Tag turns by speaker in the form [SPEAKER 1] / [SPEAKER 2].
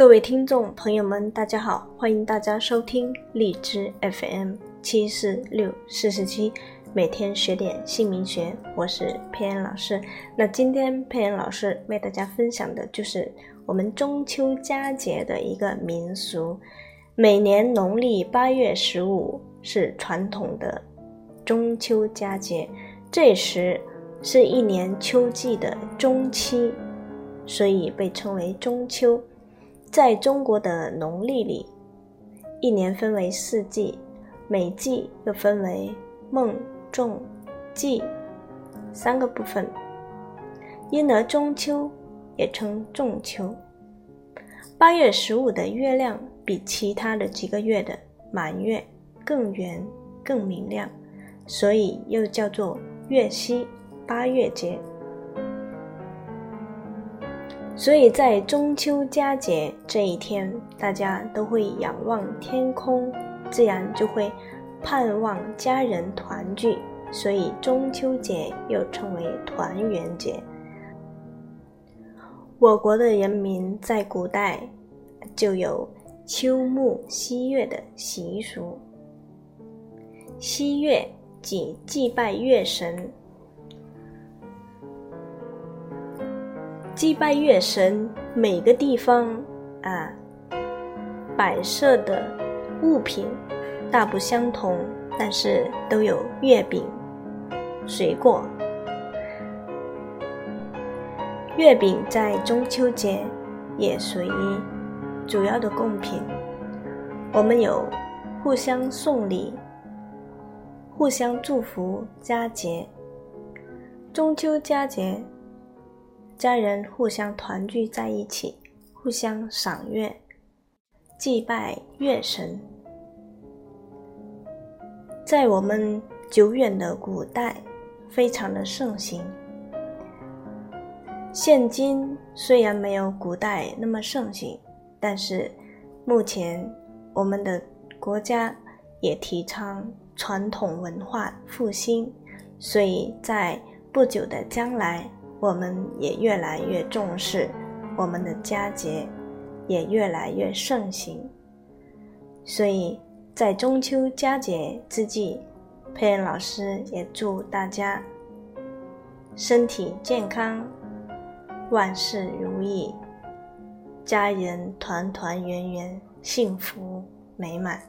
[SPEAKER 1] 各位听众朋友们，大家好，欢迎大家收听荔枝 FM 七四六四十七，每天学点姓名学，我是佩恩老师。那今天佩恩老师为大家分享的就是我们中秋佳节的一个民俗。每年农历八月十五是传统的中秋佳节，这时是一年秋季的中期，所以被称为中秋。在中国的农历里，一年分为四季，每季又分为孟、仲、季三个部分，因而中秋也称仲秋。八月十五的月亮比其他的几个月的满月更圆、更明亮，所以又叫做月夕八月节。所以在中秋佳节这一天，大家都会仰望天空，自然就会盼望家人团聚。所以中秋节又称为团圆节。我国的人民在古代就有秋暮夕月的习俗，夕月即祭拜月神。祭拜月神，每个地方啊，摆设的物品大不相同，但是都有月饼、水果。月饼在中秋节也属于主要的贡品。我们有互相送礼、互相祝福佳节。中秋佳节。家人互相团聚在一起，互相赏月、祭拜月神，在我们久远的古代非常的盛行。现今虽然没有古代那么盛行，但是目前我们的国家也提倡传统文化复兴，所以在不久的将来。我们也越来越重视我们的佳节，也越来越盛行。所以在中秋佳节之际，佩恩老师也祝大家身体健康，万事如意，家人团团圆圆，幸福美满。